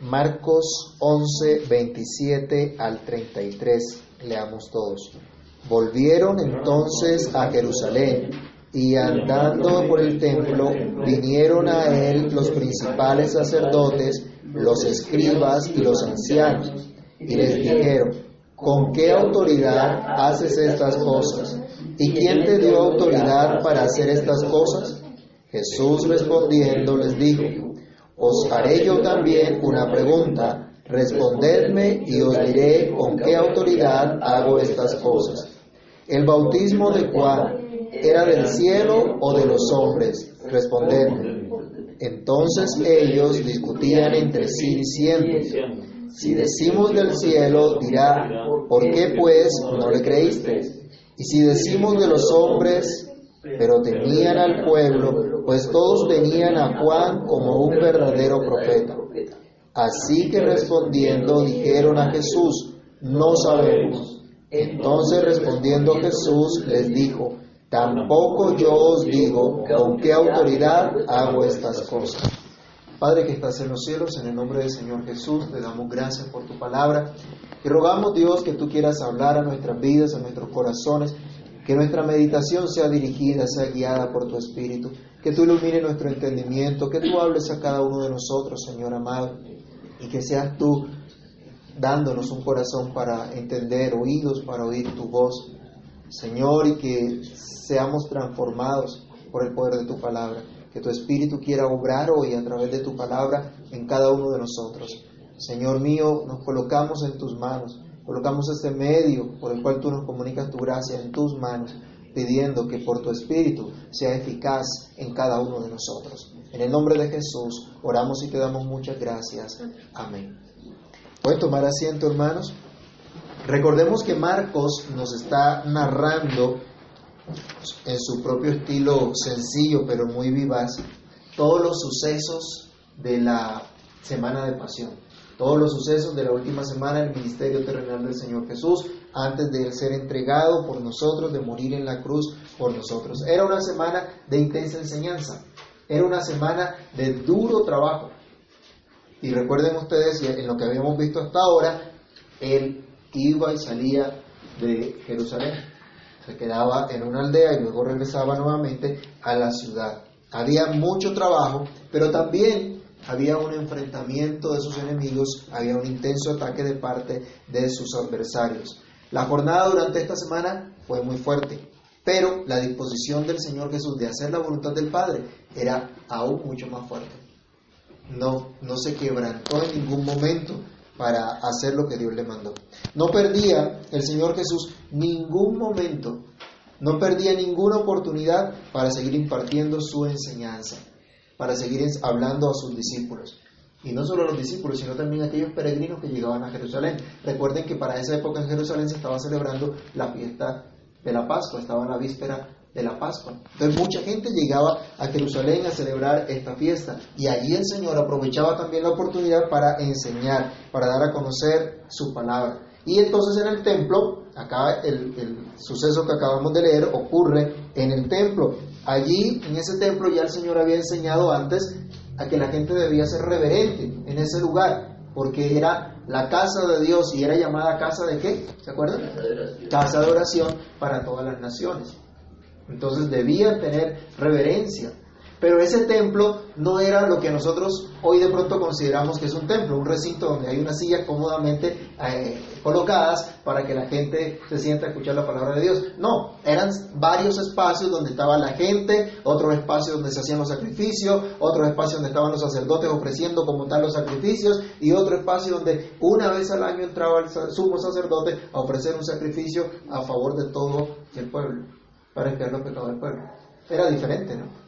Marcos 11, 27 al 33. Leamos todos. Volvieron entonces a Jerusalén y andando por el templo vinieron a él los principales sacerdotes, los escribas y los ancianos, y les dijeron, ¿con qué autoridad haces estas cosas? ¿Y quién te dio autoridad para hacer estas cosas? Jesús respondiendo les dijo, os haré yo también una pregunta, respondedme y os diré con qué autoridad hago estas cosas. ¿El bautismo de Juan era del cielo o de los hombres? Respondedme. Entonces ellos discutían entre sí diciendo, si decimos del cielo, dirá, ¿por qué pues no le creísteis? Y si decimos de los hombres, pero temían al pueblo, pues todos venían a Juan como un verdadero profeta. Así que respondiendo dijeron a Jesús, no sabemos. Entonces respondiendo Jesús les dijo, tampoco yo os digo con qué autoridad hago estas cosas. Padre que estás en los cielos, en el nombre del Señor Jesús, te damos gracias por tu palabra y rogamos Dios que tú quieras hablar a nuestras vidas, a nuestros corazones, que nuestra meditación sea dirigida, sea guiada por tu Espíritu, que tú ilumines nuestro entendimiento, que tú hables a cada uno de nosotros, Señor amado, y que seas tú dándonos un corazón para entender, oídos para oír tu voz, Señor, y que seamos transformados por el poder de tu palabra. Que tu Espíritu quiera obrar hoy a través de tu palabra en cada uno de nosotros. Señor mío, nos colocamos en tus manos, colocamos este medio por el cual tú nos comunicas tu gracia en tus manos, pidiendo que por tu Espíritu sea eficaz en cada uno de nosotros. En el nombre de Jesús oramos y te damos muchas gracias. Amén. ¿Pueden tomar asiento, hermanos? Recordemos que Marcos nos está narrando en su propio estilo sencillo pero muy vivaz, todos los sucesos de la semana de pasión, todos los sucesos de la última semana del ministerio terrenal del Señor Jesús, antes de ser entregado por nosotros, de morir en la cruz por nosotros. Era una semana de intensa enseñanza, era una semana de duro trabajo. Y recuerden ustedes, en lo que habíamos visto hasta ahora, él iba y salía de Jerusalén se quedaba en una aldea y luego regresaba nuevamente a la ciudad. Había mucho trabajo, pero también había un enfrentamiento de sus enemigos, había un intenso ataque de parte de sus adversarios. La jornada durante esta semana fue muy fuerte, pero la disposición del Señor Jesús de hacer la voluntad del Padre era aún mucho más fuerte. No, no se quebrantó en ningún momento para hacer lo que Dios le mandó. No perdía el Señor Jesús ningún momento, no perdía ninguna oportunidad para seguir impartiendo su enseñanza, para seguir hablando a sus discípulos. Y no solo a los discípulos, sino también a aquellos peregrinos que llegaban a Jerusalén. Recuerden que para esa época en Jerusalén se estaba celebrando la fiesta de la Pascua, estaba la víspera de la Pascua. Entonces mucha gente llegaba a Jerusalén a celebrar esta fiesta y allí el Señor aprovechaba también la oportunidad para enseñar, para dar a conocer su palabra. Y entonces en el templo, acá el suceso que acabamos de leer ocurre en el templo. Allí, en ese templo, ya el Señor había enseñado antes a que la gente debía ser reverente en ese lugar, porque era la casa de Dios y era llamada casa de qué? ¿Se acuerdan? Casa de oración para todas las naciones. Entonces debían tener reverencia. Pero ese templo no era lo que nosotros hoy de pronto consideramos que es un templo, un recinto donde hay unas sillas cómodamente eh, colocadas para que la gente se sienta a escuchar la palabra de Dios. No, eran varios espacios donde estaba la gente, otros espacios donde se hacían los sacrificios, otros espacios donde estaban los sacerdotes ofreciendo como tal los sacrificios y otro espacio donde una vez al año entraba el sumo sacerdote a ofrecer un sacrificio a favor de todo el pueblo para expiar los pecados del pueblo. Era diferente, ¿no?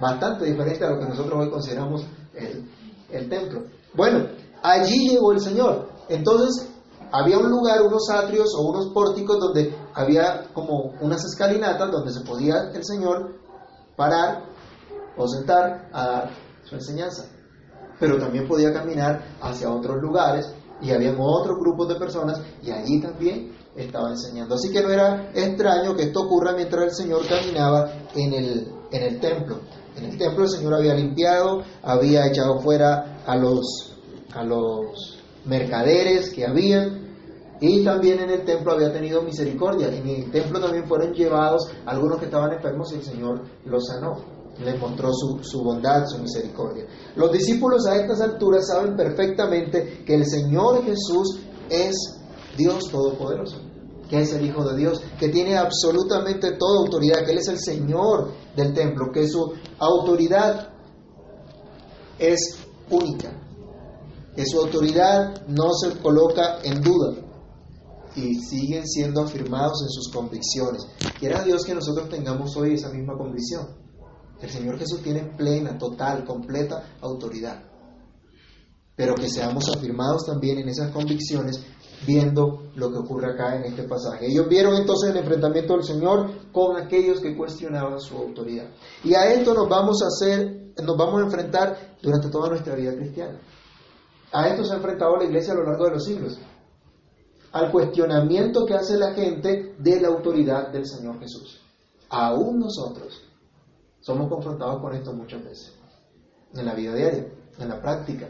Bastante diferente a lo que nosotros hoy consideramos el, el templo. Bueno, allí llegó el Señor. Entonces, había un lugar, unos atrios o unos pórticos donde había como unas escalinatas donde se podía el Señor parar o sentar a dar su enseñanza. Pero también podía caminar hacia otros lugares y había otros grupos de personas y allí también estaba enseñando. Así que no era extraño que esto ocurra mientras el Señor caminaba en el, en el templo. En el templo el Señor había limpiado, había echado fuera a los, a los mercaderes que habían, y también en el templo había tenido misericordia. En el templo también fueron llevados algunos que estaban enfermos y el Señor los sanó. Les mostró su, su, bondad, su misericordia. Los discípulos a estas alturas saben perfectamente que el Señor Jesús es Dios Todopoderoso, que es el Hijo de Dios, que tiene absolutamente toda autoridad, que Él es el Señor del templo, que su autoridad es única, que su autoridad no se coloca en duda y siguen siendo afirmados en sus convicciones. Quiera Dios que nosotros tengamos hoy esa misma convicción. El Señor Jesús tiene plena, total, completa autoridad. Pero que seamos afirmados también en esas convicciones viendo lo que ocurre acá en este pasaje. Ellos vieron entonces el enfrentamiento del Señor con aquellos que cuestionaban su autoridad. Y a esto nos vamos a hacer, nos vamos a enfrentar durante toda nuestra vida cristiana. A esto se ha enfrentado la iglesia a lo largo de los siglos al cuestionamiento que hace la gente de la autoridad del Señor Jesús. Aún nosotros somos confrontados con esto muchas veces, en la vida diaria, en la práctica.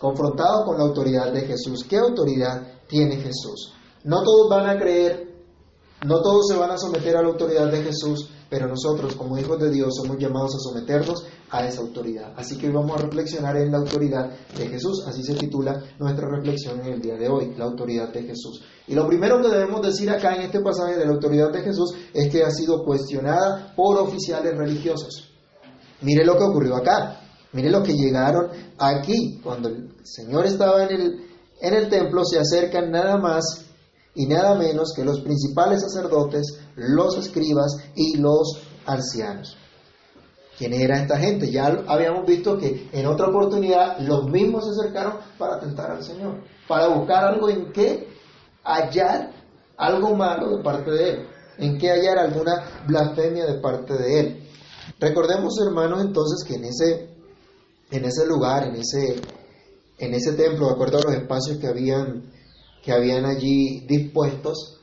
Confrontados con la autoridad de Jesús. ¿Qué autoridad tiene Jesús? No todos van a creer, no todos se van a someter a la autoridad de Jesús, pero nosotros como hijos de Dios somos llamados a someternos a esa autoridad. Así que vamos a reflexionar en la autoridad de Jesús. Así se titula nuestra reflexión en el día de hoy, la autoridad de Jesús. Y lo primero que debemos decir acá en este pasaje de la autoridad de Jesús es que ha sido cuestionada por oficiales religiosos. Mire lo que ocurrió acá. Mire lo que llegaron aquí. Cuando el Señor estaba en el, en el templo, se acercan nada más y nada menos que los principales sacerdotes, los escribas y los ancianos. ¿Quién era esta gente? Ya habíamos visto que en otra oportunidad los mismos se acercaron para tentar al Señor, para buscar algo en que hallar algo malo de parte de Él, en que hallar alguna blasfemia de parte de Él. Recordemos, hermanos, entonces que en ese, en ese lugar, en ese, en ese templo, de acuerdo a los espacios que habían que habían allí dispuestos,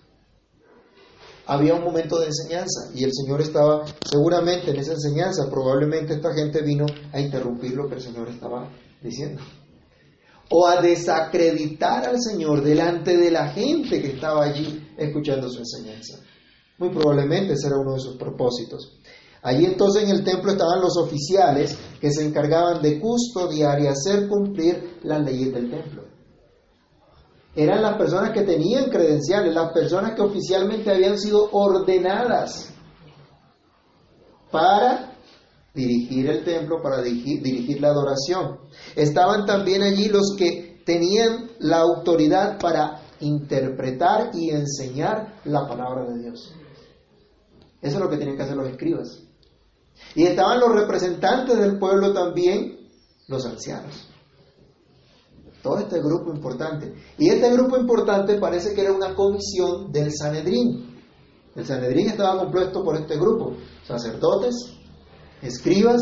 había un momento de enseñanza y el Señor estaba seguramente en esa enseñanza, probablemente esta gente vino a interrumpir lo que el Señor estaba diciendo o a desacreditar al Señor delante de la gente que estaba allí escuchando su enseñanza. Muy probablemente ese era uno de sus propósitos. Allí entonces en el templo estaban los oficiales que se encargaban de custodiar y hacer cumplir las leyes del templo eran las personas que tenían credenciales, las personas que oficialmente habían sido ordenadas para dirigir el templo, para dirigir, la adoración. Estaban también allí los que tenían la autoridad para interpretar y enseñar la palabra de Dios. Eso es lo que tienen que hacer los escribas. Y estaban los representantes del pueblo también, los ancianos. Todo este grupo importante. Y este grupo importante parece que era una comisión del Sanedrín. El Sanedrín estaba compuesto por este grupo, sacerdotes, escribas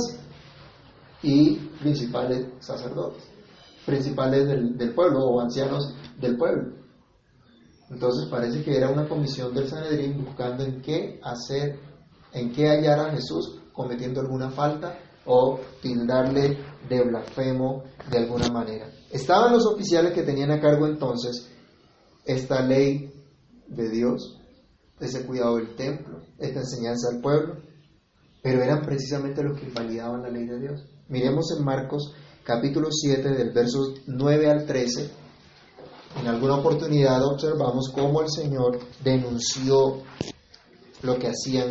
y principales sacerdotes, principales del, del pueblo o ancianos del pueblo. Entonces parece que era una comisión del Sanedrín buscando en qué hacer, en qué hallar a Jesús cometiendo alguna falta o tildarle de blasfemo de alguna manera. Estaban los oficiales que tenían a cargo entonces esta ley de Dios, ese cuidado del templo, esta enseñanza al pueblo, pero eran precisamente los que invalidaban la ley de Dios. Miremos en Marcos capítulo 7 del verso 9 al 13. En alguna oportunidad observamos cómo el Señor denunció lo que hacían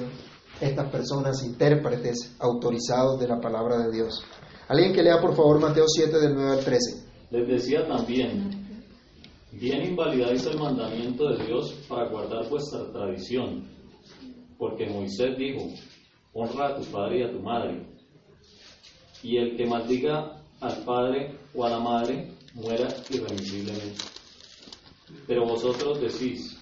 estas personas intérpretes autorizados de la palabra de Dios. Alguien que lea por favor Mateo 7 del 9 al 13. Les decía también, bien invalidáis el mandamiento de Dios para guardar vuestra tradición, porque Moisés dijo, honra a tu padre y a tu madre, y el que maldiga al padre o a la madre muera irremisiblemente. Pero vosotros decís,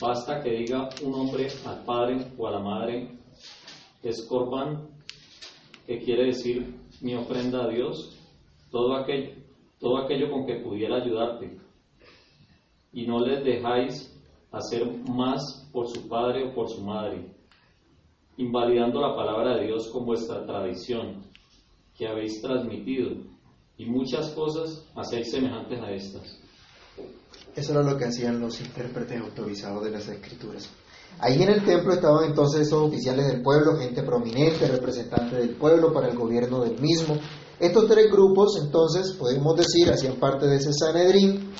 basta que diga un hombre al padre o a la madre, es que quiere decir mi ofrenda a Dios, todo aquello todo aquello con que pudiera ayudarte, y no les dejáis hacer más por su padre o por su madre, invalidando la palabra de Dios con vuestra tradición que habéis transmitido, y muchas cosas hacéis semejantes a estas. Eso era lo que hacían los intérpretes autorizados de las escrituras. Ahí en el templo estaban entonces esos oficiales del pueblo, gente prominente, representante del pueblo para el gobierno del mismo. Estos tres grupos, entonces, podemos decir, hacían parte de ese Sanedrín,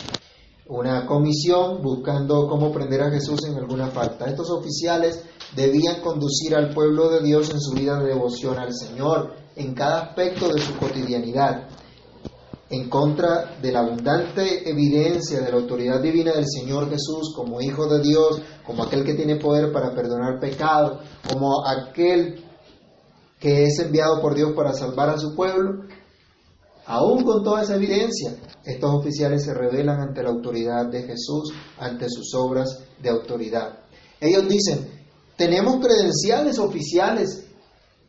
una comisión buscando cómo prender a Jesús en alguna falta. Estos oficiales debían conducir al pueblo de Dios en su vida de devoción al Señor, en cada aspecto de su cotidianidad en contra de la abundante evidencia de la autoridad divina del Señor Jesús como Hijo de Dios, como aquel que tiene poder para perdonar pecado, como aquel que es enviado por Dios para salvar a su pueblo, aún con toda esa evidencia, estos oficiales se rebelan ante la autoridad de Jesús, ante sus obras de autoridad. Ellos dicen, tenemos credenciales oficiales,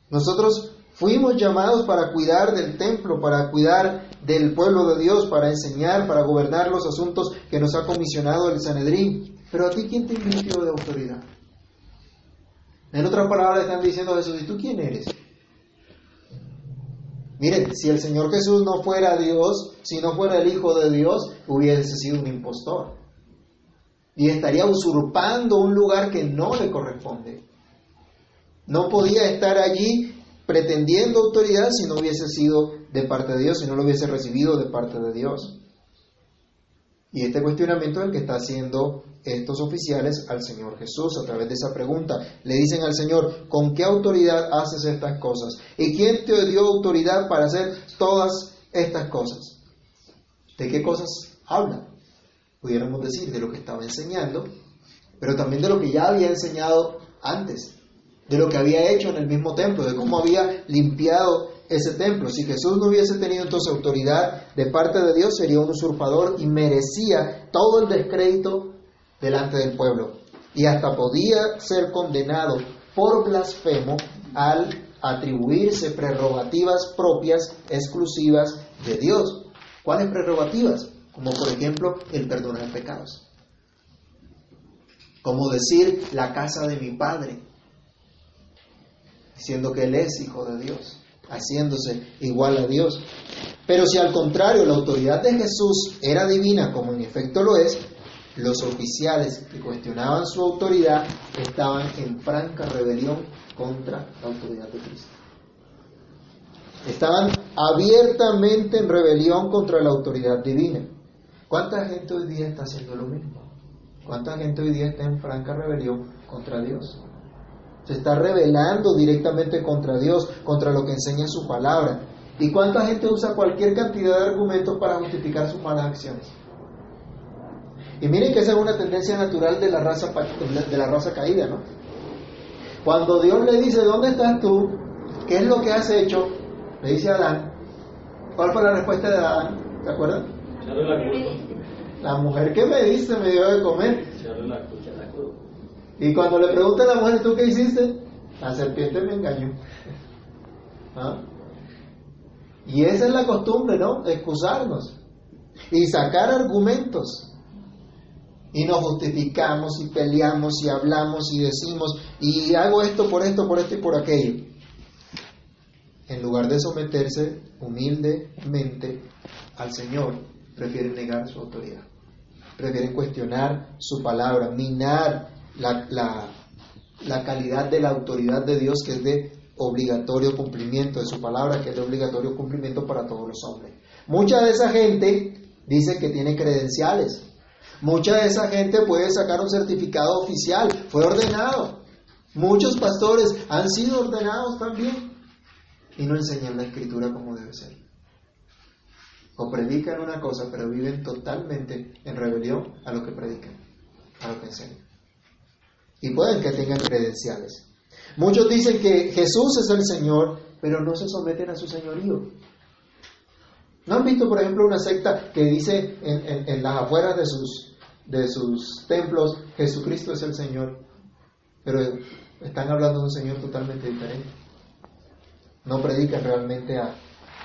nosotros Fuimos llamados para cuidar del templo, para cuidar del pueblo de Dios, para enseñar, para gobernar los asuntos que nos ha comisionado el Sanedrín. Pero a ti, ¿quién te invirtió de autoridad? En otras palabras, están diciendo a Jesús, ¿y tú quién eres? Miren, si el Señor Jesús no fuera Dios, si no fuera el Hijo de Dios, hubiese sido un impostor. Y estaría usurpando un lugar que no le corresponde. No podía estar allí pretendiendo autoridad si no hubiese sido de parte de Dios, si no lo hubiese recibido de parte de Dios. Y este cuestionamiento es el que está haciendo estos oficiales al Señor Jesús a través de esa pregunta. Le dicen al Señor, ¿con qué autoridad haces estas cosas? ¿Y quién te dio autoridad para hacer todas estas cosas? ¿De qué cosas habla? Pudiéramos decir de lo que estaba enseñando, pero también de lo que ya había enseñado antes de lo que había hecho en el mismo templo, de cómo había limpiado ese templo. Si Jesús no hubiese tenido entonces autoridad de parte de Dios, sería un usurpador y merecía todo el descrédito delante del pueblo. Y hasta podía ser condenado por blasfemo al atribuirse prerrogativas propias, exclusivas de Dios. ¿Cuáles prerrogativas? Como por ejemplo el perdonar pecados. Como decir la casa de mi padre siendo que Él es hijo de Dios, haciéndose igual a Dios. Pero si al contrario la autoridad de Jesús era divina, como en efecto lo es, los oficiales que cuestionaban su autoridad estaban en franca rebelión contra la autoridad de Cristo. Estaban abiertamente en rebelión contra la autoridad divina. ¿Cuánta gente hoy día está haciendo lo mismo? ¿Cuánta gente hoy día está en franca rebelión contra Dios? Se está rebelando directamente contra Dios, contra lo que enseña su palabra. ¿Y cuánta gente usa cualquier cantidad de argumentos para justificar sus malas acciones? Y miren que esa es una tendencia natural de la raza, de la raza caída, ¿no? Cuando Dios le dice, ¿dónde estás tú? ¿Qué es lo que has hecho? Le dice a Adán. ¿Cuál fue la respuesta de Adán? ¿Te acuerdas? La mujer que me diste me dio de comer. Y cuando le pregunta a la mujer, ¿tú qué hiciste? La serpiente me engañó. ¿Ah? Y esa es la costumbre, ¿no? Excusarnos y sacar argumentos. Y nos justificamos y peleamos y hablamos y decimos, y hago esto por esto, por esto y por aquello. En lugar de someterse humildemente al Señor, prefieren negar su autoridad. Prefieren cuestionar su palabra, minar la, la, calidad de la autoridad de Dios que es de obligatorio cumplimiento, de su palabra que es de obligatorio cumplimiento para todos los hombres. Mucha de esa gente dice que tiene credenciales. Mucha de esa gente puede sacar un certificado oficial, fue ordenado. Muchos pastores han sido ordenados también y no enseñan la escritura como debe ser. O predican una cosa, pero viven totalmente en rebelión a lo que predican, a lo que enseñan y pueden que tengan credenciales. Muchos dicen que Jesús es el Señor, pero no se someten a su señorío. ¿No han visto, por ejemplo, una secta que dice en, las afueras de sus, de sus templos, Jesucristo es el Señor, pero están hablando de un Señor totalmente diferente? No predican realmente a,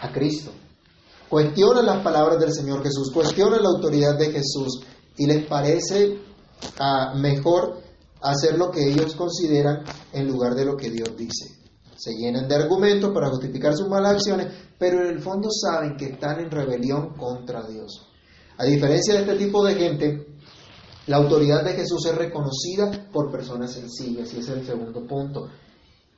a Cristo. Cuestionan las palabras del Señor Jesús, cuestionan la autoridad de Jesús y les parece ah, mejor hacer lo que ellos consideran en lugar de lo que Dios dice. Se llenan de argumentos para justificar sus malas acciones, pero en el fondo saben que están en rebelión contra Dios. A diferencia de este tipo de gente, la autoridad de Jesús es reconocida por personas sencillas, y ese es el segundo punto.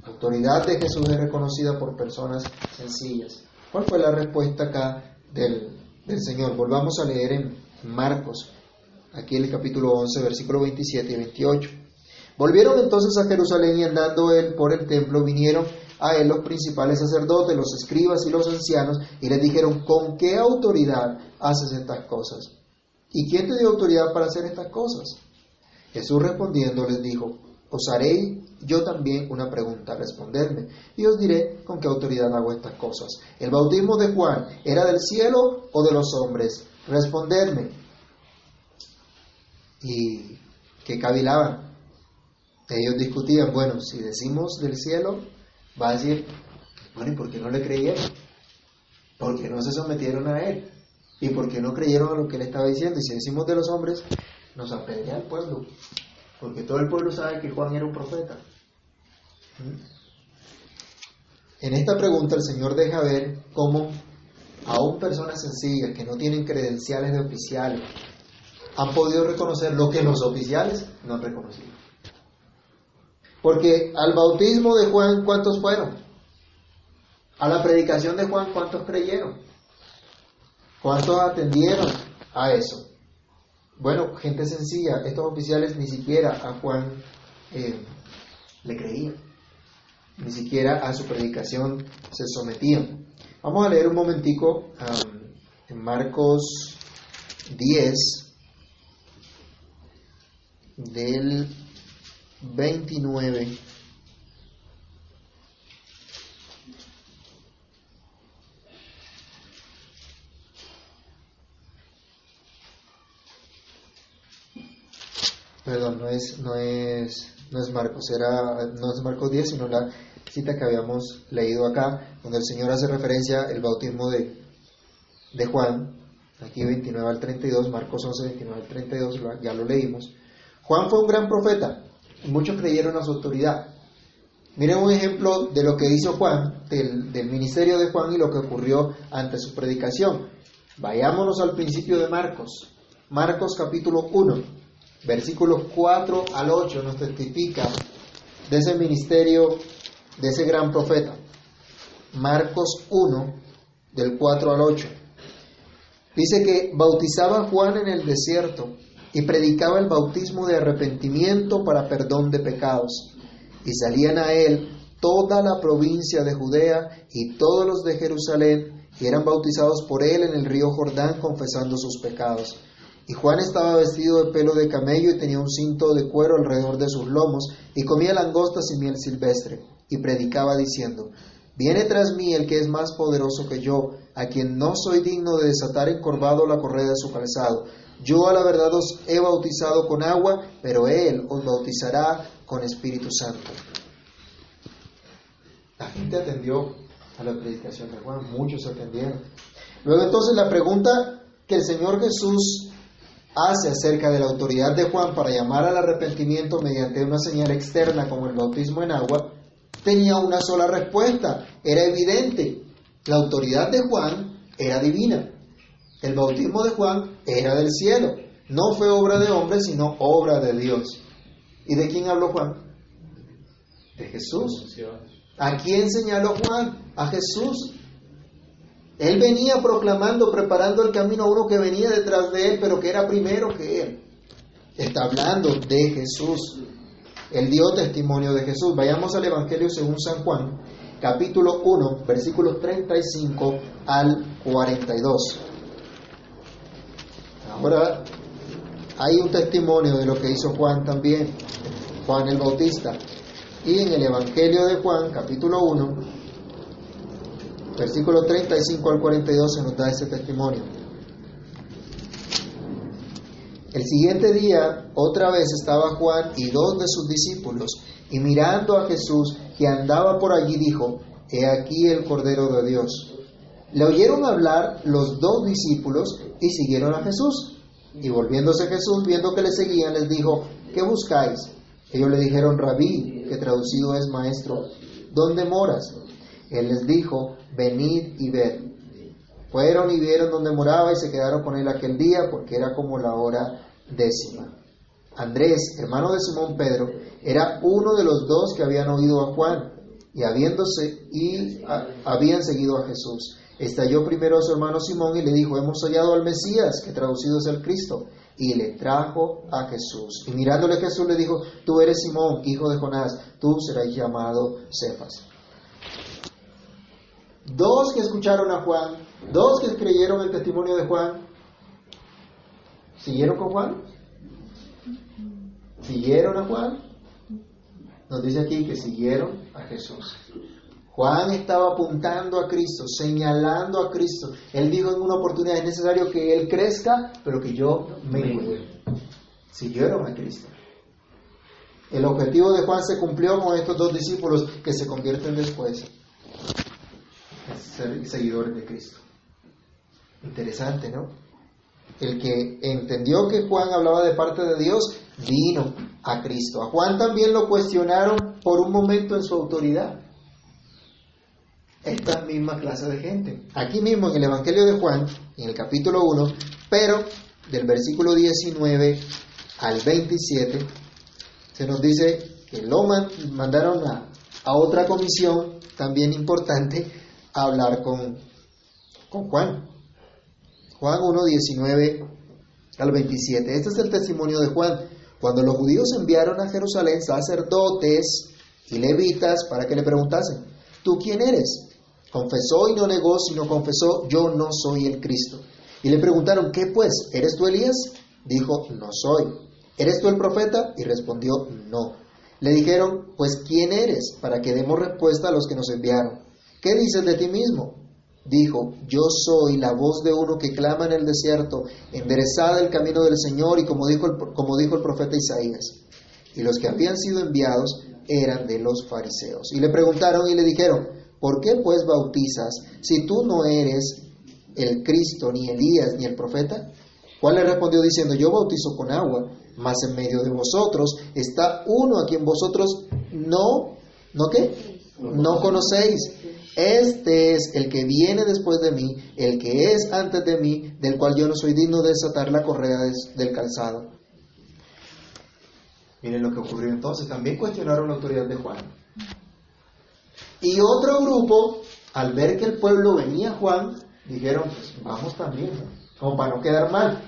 La autoridad de Jesús es reconocida por personas sencillas. ¿Cuál fue la respuesta acá del, del Señor? Volvamos a leer en Marcos, aquí en el capítulo 11, versículo 27 y 28. Volvieron entonces a Jerusalén y andando él por el templo vinieron a él los principales sacerdotes, los escribas y los ancianos y les dijeron, ¿con qué autoridad haces estas cosas? ¿Y quién te dio autoridad para hacer estas cosas? Jesús respondiendo les dijo, os haré yo también una pregunta, respondedme, y os diré con qué autoridad hago estas cosas. ¿El bautismo de Juan era del cielo o de los hombres? Respondedme. Y que cavilaban. Ellos discutían, bueno, si decimos del cielo, va a decir, bueno, ¿y por qué no le creyeron? Porque no se sometieron a él. ¿Y por qué no creyeron a lo que él estaba diciendo? Y si decimos de los hombres, nos apedrea el pueblo. Porque todo el pueblo sabe que Juan era un profeta. ¿Mm? En esta pregunta el Señor deja ver cómo aún personas sencillas que no tienen credenciales de oficiales han podido reconocer lo que los oficiales no han reconocido. Porque al bautismo de Juan, ¿cuántos fueron? A la predicación de Juan, ¿cuántos creyeron? ¿Cuántos atendieron a eso? Bueno, gente sencilla, estos oficiales ni siquiera a Juan eh, le creían, ni siquiera a su predicación se sometían. Vamos a leer un momentico en Marcos 10, del 29 Perdón, no es, no es, no es Marcos, era, no es Marcos 10, sino la cita que habíamos leído acá, donde el Señor hace referencia al bautismo de, de Juan, aquí 29 al 32, Marcos 11, 29 al 32, ya lo leímos. Juan fue un gran profeta, muchos creyeron a su autoridad. Miren un ejemplo de lo que hizo Juan, del, del ministerio de Juan y lo que ocurrió ante su predicación. Vayámonos al principio de Marcos. Marcos capítulo 1 versículos 4 al 8 nos testifica de ese ministerio, de ese gran profeta. Marcos 1, del 4 al 8. Dice que bautizaba Juan en el desierto y predicaba el bautismo de arrepentimiento para perdón de pecados. Y salían a él toda la provincia de Judea y todos los de Jerusalén y eran bautizados por él en el río Jordán confesando sus pecados. Y Juan estaba vestido de pelo de camello y tenía un cinto de cuero alrededor de sus lomos, y comía langostas y miel silvestre, y predicaba diciendo, Viene tras mí el que es más poderoso que yo, a quien no soy digno de desatar encorvado la correa de su calzado. Yo a la verdad os he bautizado con agua, pero él os bautizará con Espíritu Santo. La gente atendió a la predicación de Juan, muchos atendieron. Luego entonces la pregunta que el Señor Jesús hace acerca de la autoridad de Juan para llamar al arrepentimiento mediante una señal externa como el bautismo en agua, tenía una sola respuesta. Era evidente. La autoridad de Juan era divina. El bautismo de Juan era del cielo. No fue obra de hombre, sino obra de Dios. ¿Y de quién habló Juan? De Jesús. ¿A quién señaló Juan? A Jesús. Él venía proclamando, preparando el camino a uno que venía detrás de él, pero que era primero que él. Está hablando de Jesús. Él dio testimonio de Jesús. Vayamos al Evangelio según San Juan, capítulo 1, versículos 35 al 42. Ahora hay un testimonio de lo que hizo Juan también, Juan el Bautista. Y en el Evangelio de Juan, capítulo 1, versículo 35 al 42 se nos da ese testimonio. El siguiente día, otra vez estaba Juan y dos de sus discípulos, y mirando a Jesús que andaba por allí, dijo, He aquí el Cordero de Dios. Le oyeron hablar los dos discípulos y siguieron a Jesús. Y volviéndose Jesús, viendo que le seguían, les dijo, ¿qué buscáis? Ellos le dijeron, Rabí, que traducido es maestro, ¿dónde moras? Él les dijo, venid y ved. Fueron y vieron donde moraba y se quedaron con él aquel día porque era como la hora décima. Andrés, hermano de Simón Pedro, era uno de los dos que habían oído a Juan y habiéndose y habían seguido a Jesús. Estalló primero a su hermano Simón y le dijo, hemos hallado al Mesías, que traducido es el Cristo, y le trajo a Jesús. Y mirándole Jesús le dijo, tú eres Simón, hijo de Jonás, tú serás llamado Cefas. Dos que escucharon a Juan, dos que creyeron el testimonio de Juan, ¿siguieron con Juan? ¿Siguieron a Juan? Nos dice aquí que siguieron a Jesús. Juan estaba apuntando a Cristo, señalando a Cristo. Él dijo en una oportunidad, es necesario que Él crezca, pero que yo me Siguieron a Cristo. El objetivo de Juan se cumplió con estos dos discípulos que se convierten después ser seguidores de Cristo. Interesante, ¿no? El que entendió que Juan hablaba de parte de Dios, vino a Cristo. A Juan también lo cuestionaron por un momento en su autoridad. Esta misma clase de gente. Aquí mismo en el Evangelio de Juan, en el capítulo 1, pero del versículo 19 al 27, se nos dice que lo mandaron a, a otra comisión también importante a hablar con, con Juan. Juan 1, 19 al 27. Este es el testimonio de Juan. Cuando los judíos enviaron a Jerusalén sacerdotes y levitas para que le preguntasen, ¿tú quién eres? Confesó y no negó, sino confesó, yo no soy el Cristo. Y le preguntaron, ¿qué pues? ¿Eres tú Elías? Dijo, no soy. ¿Eres tú el profeta? Y respondió, no. Le dijeron, pues ¿quién eres? Para que demos respuesta a los que nos enviaron. ¿Qué dices de ti mismo? dijo, yo soy la voz de uno que clama en el desierto, enderezada el camino del Señor, y como dijo, el, como dijo el profeta Isaías. Y los que habían sido enviados eran de los fariseos. Y le preguntaron y le dijeron, ¿por qué pues bautizas si tú no eres el Cristo, ni Elías, ni el profeta? Juan le respondió diciendo, yo bautizo con agua, mas en medio de vosotros está uno a quien vosotros no, ¿no qué? No conocéis este es el que viene después de mí, el que es antes de mí, del cual yo no soy digno de desatar la correa del calzado. Miren lo que ocurrió entonces. También cuestionaron la autoridad de Juan. Y otro grupo, al ver que el pueblo venía Juan, dijeron, pues vamos también, como para no quedar mal.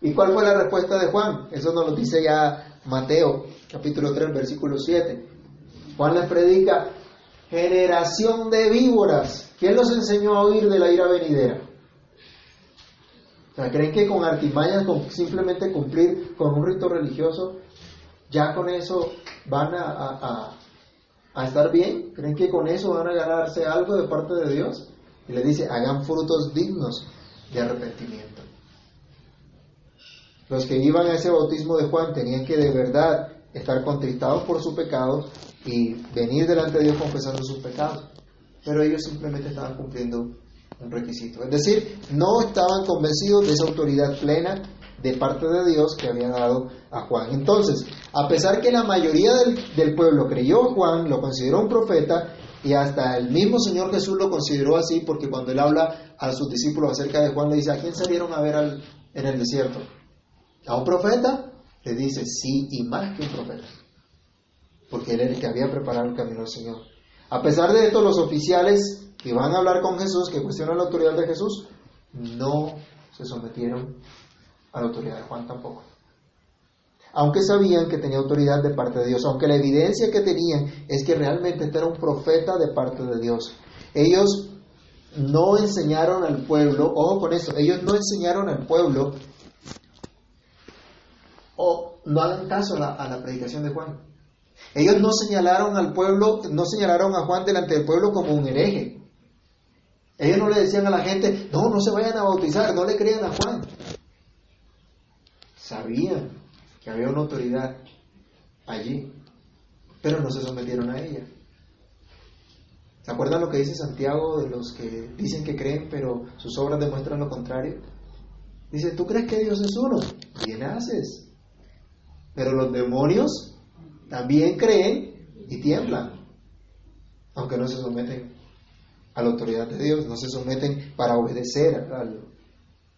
¿Y cuál fue la respuesta de Juan? Eso nos lo dice ya Mateo, capítulo 3, versículo 7. Juan les predica, generación de víboras. ¿Quién los enseñó a oír de la ira venidera? ¿creen que con artimañas, con simplemente cumplir con un rito religioso, ya con eso van a, estar bien? ¿Creen que con eso van a ganarse algo de parte de Dios? Y le dice, hagan frutos dignos de arrepentimiento. Los que iban a ese bautismo de Juan tenían que de verdad estar contristados por su pecado y venir delante de Dios confesando sus pecados. Pero ellos simplemente estaban cumpliendo un requisito. Es decir, no estaban convencidos de esa autoridad plena de parte de Dios que había dado a Juan. Entonces, a pesar que la mayoría del, pueblo creyó a Juan, lo consideró un profeta, y hasta el mismo Señor Jesús lo consideró así, porque cuando él habla a sus discípulos acerca de Juan, le dice, ¿a quién salieron a ver en el desierto? ¿A un profeta? Le dice, sí, y más que un profeta porque él era el que había preparado el camino al Señor. A pesar de esto, los oficiales que van a hablar con Jesús, que cuestionan la autoridad de Jesús, no se sometieron a la autoridad de Juan tampoco. Aunque sabían que tenía autoridad de parte de Dios, aunque la evidencia que tenían es que realmente este era un profeta de parte de Dios. Ellos no enseñaron al pueblo, ojo con eso, ellos no enseñaron al pueblo o no hagan caso a la, a la predicación de Juan. Ellos no señalaron al pueblo, no señalaron a Juan delante del pueblo como un hereje. Ellos no le decían a la gente, no, no se vayan a bautizar, no le crean a Juan. Sabían que había una autoridad allí, pero no se sometieron a ella. ¿Se acuerdan lo que dice Santiago de los que dicen que creen, pero sus obras demuestran lo contrario? Dice, ¿tú crees que Dios es uno? Bien haces. Pero los demonios también creen y tiemblan, aunque no se someten a la autoridad de Dios, no se someten para obedecer al,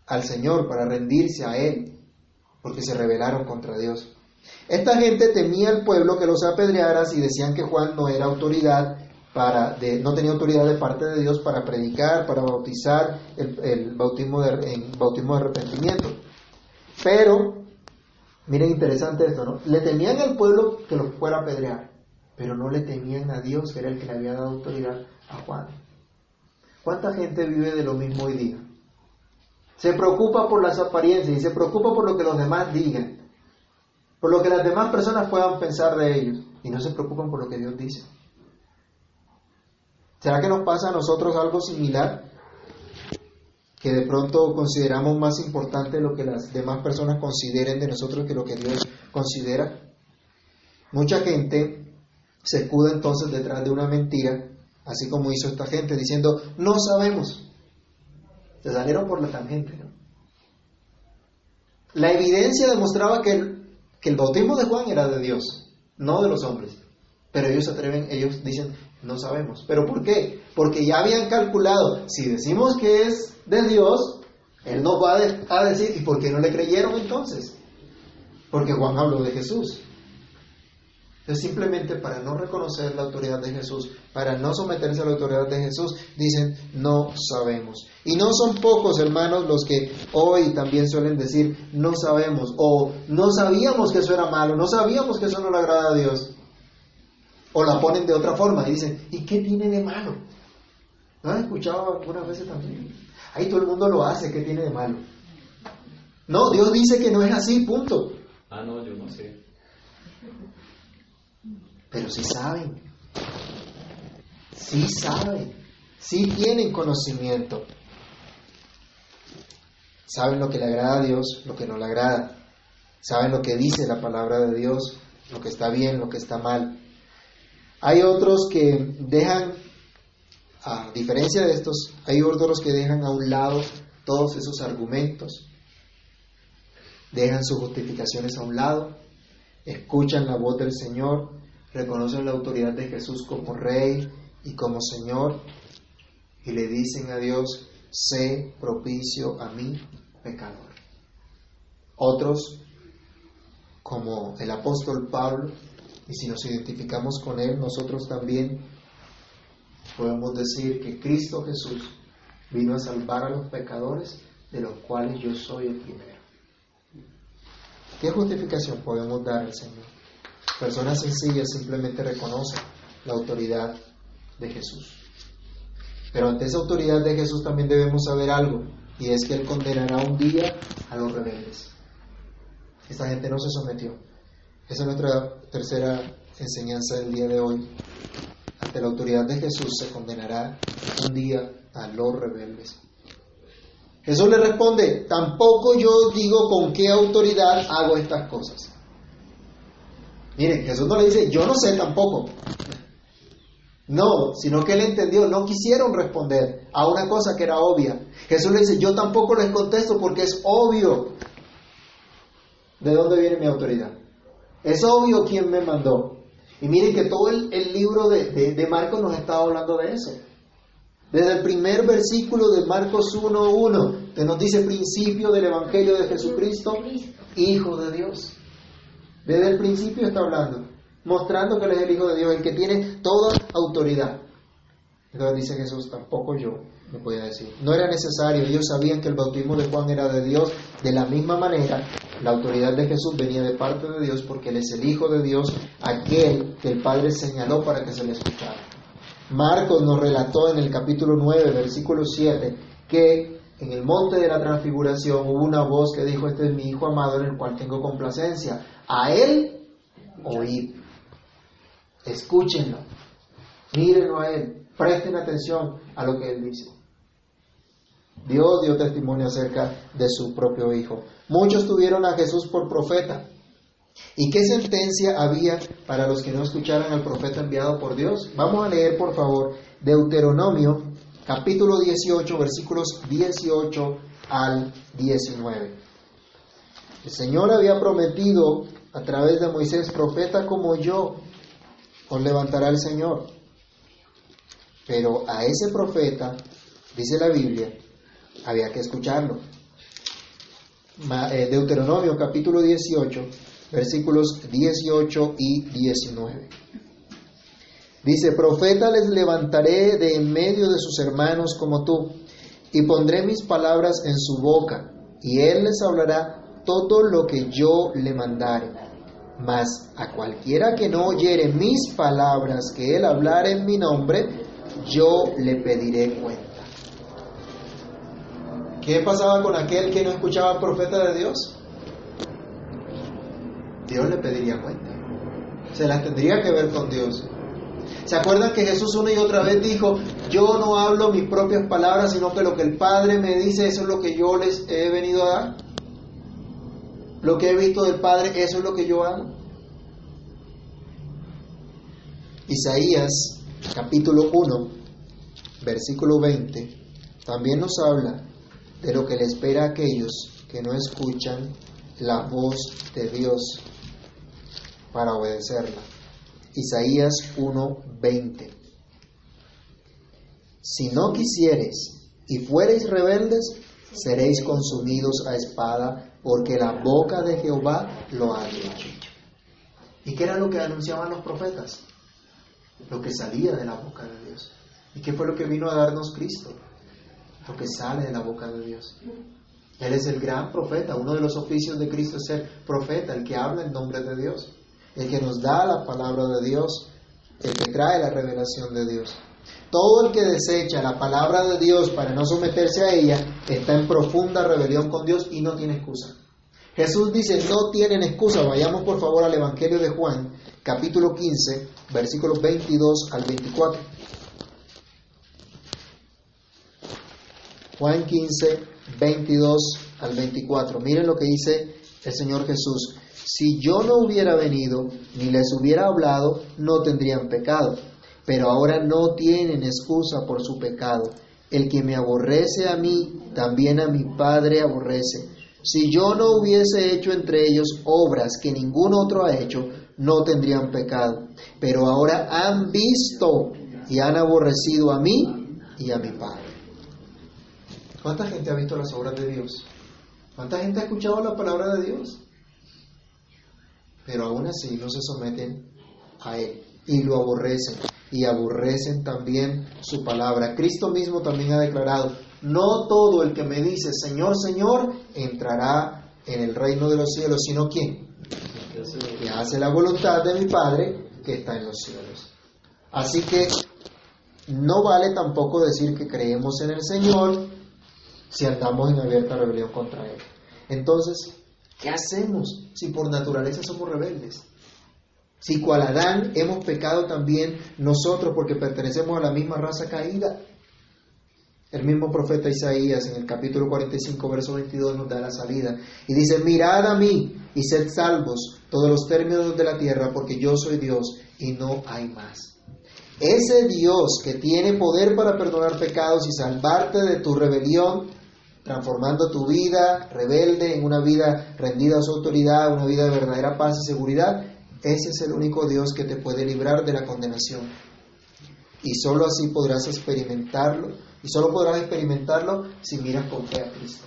al Señor, para rendirse a Él, porque se rebelaron contra Dios. Esta gente temía al pueblo que los apedreara y decían que Juan no era autoridad para, no tenía autoridad de parte de Dios para predicar, para bautizar el, bautismo, de, en bautismo de arrepentimiento. Pero, miren interesante esto, ¿no? Le temían al pueblo que los fuera a apedrear, pero no le temían a Dios, que era el que le había dado autoridad a Juan. ¿Cuánta gente vive de lo mismo hoy día? Se preocupa por las apariencias y se preocupa por lo que los demás digan, por lo que las demás personas puedan pensar de ellos y no se preocupan por lo que Dios dice. ¿Será que nos pasa a nosotros algo similar? Que de pronto consideramos más importante lo que las demás personas consideren de nosotros que lo que Dios considera. Mucha gente se escuda entonces detrás de una mentira, así como hizo esta gente, diciendo, no sabemos. Se salieron por la tangente. La evidencia demostraba que el, que el bautismo de Juan era de Dios, no de los hombres. Pero ellos se atreven, ellos dicen, no sabemos. ¿Pero por qué? Porque ya habían calculado, si decimos que es de Dios, Él nos va a decir, ¿y por qué no le creyeron entonces? Porque Juan habló de Jesús. Entonces simplemente para no reconocer la autoridad de Jesús, para no someterse a la autoridad de Jesús, dicen, no sabemos. Y no son pocos hermanos los que hoy también suelen decir, no sabemos, o no sabíamos que eso era malo, no sabíamos que eso no le agrada a Dios. O la ponen de otra forma y dicen, ¿y qué tiene de malo? ¿No han escuchado algunas veces también? Ahí todo el mundo lo hace, ¿qué tiene de malo? No, Dios dice que no es así, punto. Ah, no, yo no sé. Pero sí saben. Sí saben. Sí tienen conocimiento. Saben lo que le agrada a Dios, lo que no le agrada. Saben lo que dice la palabra de Dios, lo que está bien, lo que está mal. Hay otros que dejan, a diferencia de estos, hay otros que dejan a un lado todos esos argumentos, dejan sus justificaciones a un lado, escuchan la voz del Señor, reconocen la autoridad de Jesús como Rey y como Señor y le dicen a Dios, sé propicio a mí, pecador. Otros, como el apóstol Pablo, y si nos identificamos con Él, nosotros también podemos decir que Cristo Jesús vino a salvar a los pecadores, de los cuales yo soy el primero. ¿Qué justificación podemos dar al Señor? Personas sencillas simplemente reconocen la autoridad de Jesús. Pero ante esa autoridad de Jesús también debemos saber algo, y es que Él condenará un día a los rebeldes. Esta gente no se sometió. Esa es nuestra tercera enseñanza del día de hoy. Ante la autoridad de Jesús se condenará un día a los rebeldes. Jesús le responde, tampoco yo digo con qué autoridad hago estas cosas. Miren, Jesús no le dice, yo no sé tampoco. No, sino que él entendió, no quisieron responder a una cosa que era obvia. Jesús le dice, yo tampoco les contesto porque es obvio de dónde viene mi autoridad. Es obvio quién me mandó. Y miren que todo el, libro de, de, Marcos nos está hablando de eso. Desde el primer versículo de Marcos 1.1, que nos dice principio del Evangelio de Jesucristo, Hijo de Dios. Desde el principio está hablando, mostrando que Él es el Hijo de Dios, el que tiene toda autoridad. Entonces dice Jesús, tampoco yo me podía decir. No era necesario, ellos sabían que el bautismo de Juan era de Dios. De la misma manera, la autoridad de Jesús venía de parte de Dios porque Él es el Hijo de Dios, aquel que el Padre señaló para que se le escuchara. Marcos nos relató en el capítulo 9, versículo 7, que en el monte de la transfiguración hubo una voz que dijo, este es mi Hijo amado en el cual tengo complacencia. A Él oíd. Escúchenlo. Mírenlo a Él. Presten atención a lo que Él dice. Dios dio testimonio acerca de su propio Hijo. Muchos tuvieron a Jesús por profeta. ¿Y qué sentencia había para los que no escucharan al profeta enviado por Dios? Vamos a leer, por favor, Deuteronomio, capítulo 18, versículos 18 al 19. El Señor había prometido a través de Moisés, profeta como yo, os levantará el Señor Pero a ese profeta, dice la Biblia, había que escucharlo. Eh, Deuteronomio capítulo 18, versículos 18 y 19. Dice, profeta les levantaré de en medio de sus hermanos como tú, y pondré mis palabras en su boca, y él les hablará todo lo que yo le mandare. Mas a cualquiera que no oyere mis palabras que él hablare en mi nombre, yo le pediré cuenta. ¿Qué pasaba con aquel que no escuchaba al profeta de Dios? Dios le pediría cuenta. Se las tendría que ver con Dios. ¿Se acuerdan que Jesús una y otra vez dijo, yo no hablo mis propias palabras, sino que lo que el Padre me dice, eso es lo que yo les he venido a dar? Lo que he visto del Padre, eso es lo que yo hago. Isaías capítulo 1, versículo 20, también nos habla de lo que le espera a aquellos que no escuchan la voz de Dios para obedecerla. Isaías 1:20. Si no quisiereis y fuereis rebeldes, seréis consumidos a espada, porque la boca de Jehová lo ha dicho. ¿Y qué era lo que anunciaban los profetas? Lo que salía de la boca de Dios. ¿Y qué fue lo que vino a darnos Cristo? Lo que sale de la boca de Dios. Él es el gran profeta. Uno de los oficios de Cristo es ser profeta, el que habla en nombre de Dios el que nos da la palabra de Dios, el que trae la revelación de Dios. Todo el que desecha la palabra de Dios para no someterse a ella está en profunda rebelión con Dios y no tiene excusa. Jesús dice, no tienen excusa. Vayamos por favor al Evangelio de Juan, capítulo 15, versículos 22 al 24. Juan 15, 22 al 24. Miren lo que dice el Señor Jesús. Si yo no hubiera venido ni les hubiera hablado, no tendrían pecado. Pero ahora no tienen excusa por su pecado. El que me aborrece a mí, también a mi Padre aborrece. Si yo no hubiese hecho entre ellos obras que ningún otro ha hecho, no tendrían pecado. Pero ahora han visto y han aborrecido a mí y a mi Padre. ¿Cuánta gente ha visto las obras de Dios? ¿Cuánta gente ha escuchado la palabra de Dios? Pero aún así no se someten a Él y lo aborrecen y aborrecen también su palabra. Cristo mismo también ha declarado, no todo el que me dice Señor, Señor, entrará en el reino de los cielos, sino quién? Que hace la voluntad de mi Padre que está en los cielos. Así que no vale tampoco decir que creemos en el Señor si andamos en abierta rebelión contra Él. Entonces, ¿Qué hacemos si por naturaleza somos rebeldes? Si cual Adán hemos pecado también nosotros porque pertenecemos a la misma raza caída. El mismo profeta Isaías en el capítulo 45, verso 22 nos da la salida y dice, mirad a mí y sed salvos todos los términos de la tierra porque yo soy Dios y no hay más. Ese Dios que tiene poder para perdonar pecados y salvarte de tu rebelión transformando tu vida rebelde en una vida rendida a su autoridad, una vida de verdadera paz y seguridad, ese es el único Dios que te puede librar de la condenación. Y solo así podrás experimentarlo, y solo podrás experimentarlo si miras con fe a Cristo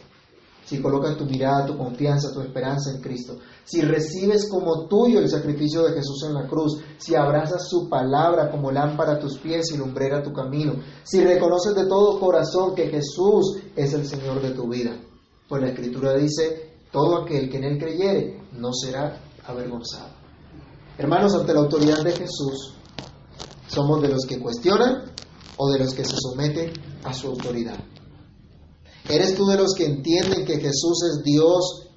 si colocas tu mirada, tu confianza, tu esperanza en Cristo, si recibes como tuyo el sacrificio de Jesús en la cruz, si abrazas su palabra como lámpara a tus pies y lumbrera tu camino, si reconoces de todo corazón que Jesús es el Señor de tu vida. Pues la Escritura dice, todo aquel que en Él creyere no será avergonzado. Hermanos, ante la autoridad de Jesús, ¿somos de los que cuestionan o de los que se someten a su autoridad? ¿Eres tú de los que entienden que Jesús es Dios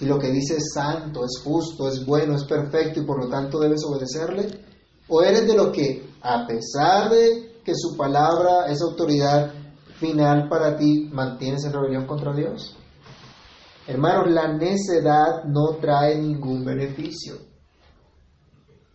y lo que dice es santo, es justo, es bueno, es perfecto y por lo tanto debes obedecerle? ¿O eres de los que, a pesar de que su palabra es autoridad final para ti, mantienes en rebelión contra Dios? Hermanos, la necedad no trae ningún beneficio.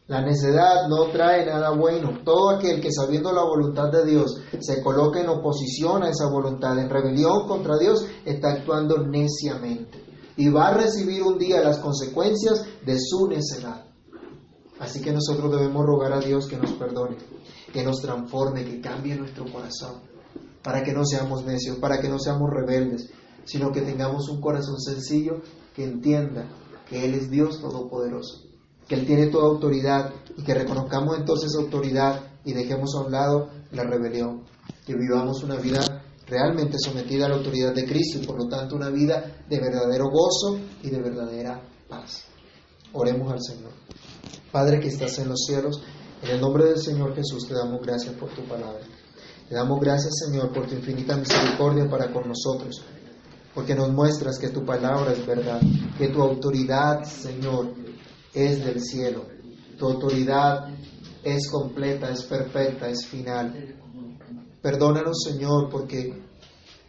La necedad no trae nada bueno. Todo aquel que sabiendo la voluntad de Dios se coloca en oposición a esa voluntad, en rebelión contra Dios, está actuando neciamente. Y va a recibir un día las consecuencias de su necedad. Así que nosotros debemos rogar a Dios que nos perdone, que nos transforme, que cambie nuestro corazón, para que no seamos necios, para que no seamos rebeldes, sino que tengamos un corazón sencillo que entienda que Él es Dios Todopoderoso, que Él tiene toda autoridad y que reconozcamos entonces autoridad y dejemos a un lado la rebelión, que vivamos una vida realmente sometida a la autoridad de Cristo y por lo tanto una vida de verdadero gozo y de verdadera paz. Oremos al Señor. Padre que estás en los cielos, en el nombre del Señor Jesús te damos gracias por tu palabra. Te damos gracias, Señor, por tu infinita misericordia para con nosotros, porque nos muestras que tu palabra es verdad, que tu autoridad, Señor, es del cielo. Tu autoridad es completa, es perfecta, es final. Perdónanos, Señor, porque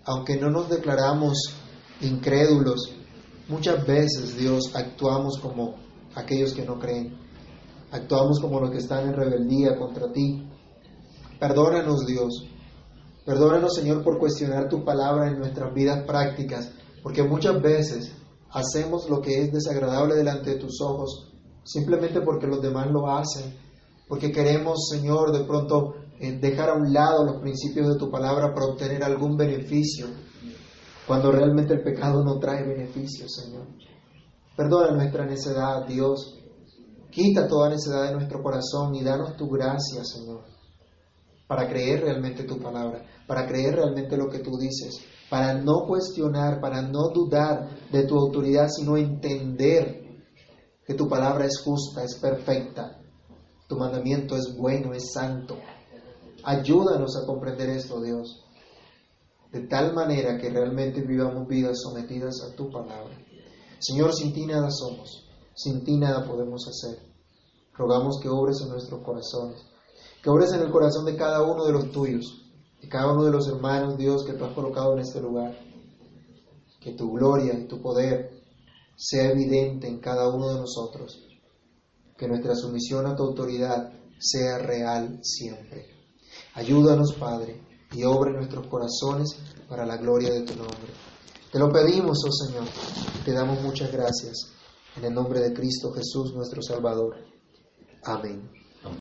aunque no nos declaramos incrédulos, muchas veces, Dios, actuamos como aquellos que no creen. Actuamos como los que están en rebeldía contra ti. Perdónanos, Dios. Perdónanos, Señor, por cuestionar tu palabra en nuestras vidas prácticas, porque muchas veces hacemos lo que es desagradable delante de tus ojos simplemente porque los demás lo hacen, porque queremos, Señor, de pronto dejar a un lado los principios de tu palabra para obtener algún beneficio, cuando realmente el pecado no trae beneficio, Señor. Perdona nuestra necedad, Dios. Quita toda necedad de nuestro corazón y danos tu gracia, Señor, para creer realmente tu palabra, para creer realmente lo que tú dices, para no cuestionar, para no dudar de tu autoridad, sino entender que tu palabra es justa, es perfecta, tu mandamiento es bueno, es santo. Ayúdanos a comprender esto, Dios, de tal manera que realmente vivamos vidas sometidas a tu palabra. Señor, sin ti nada somos, sin ti nada podemos hacer. Rogamos que obres en nuestros corazones, que obres en el corazón de cada uno de los tuyos, de cada uno de los hermanos, Dios, que tú has colocado en este lugar. Que tu gloria y tu poder sea evidente en cada uno de nosotros. Que nuestra sumisión a tu autoridad sea real siempre. Ayúdanos, Padre, y obra en nuestros corazones para la gloria de tu nombre. Te lo pedimos, oh Señor, te damos muchas gracias. En el nombre de Cristo Jesús, nuestro Salvador. Amén.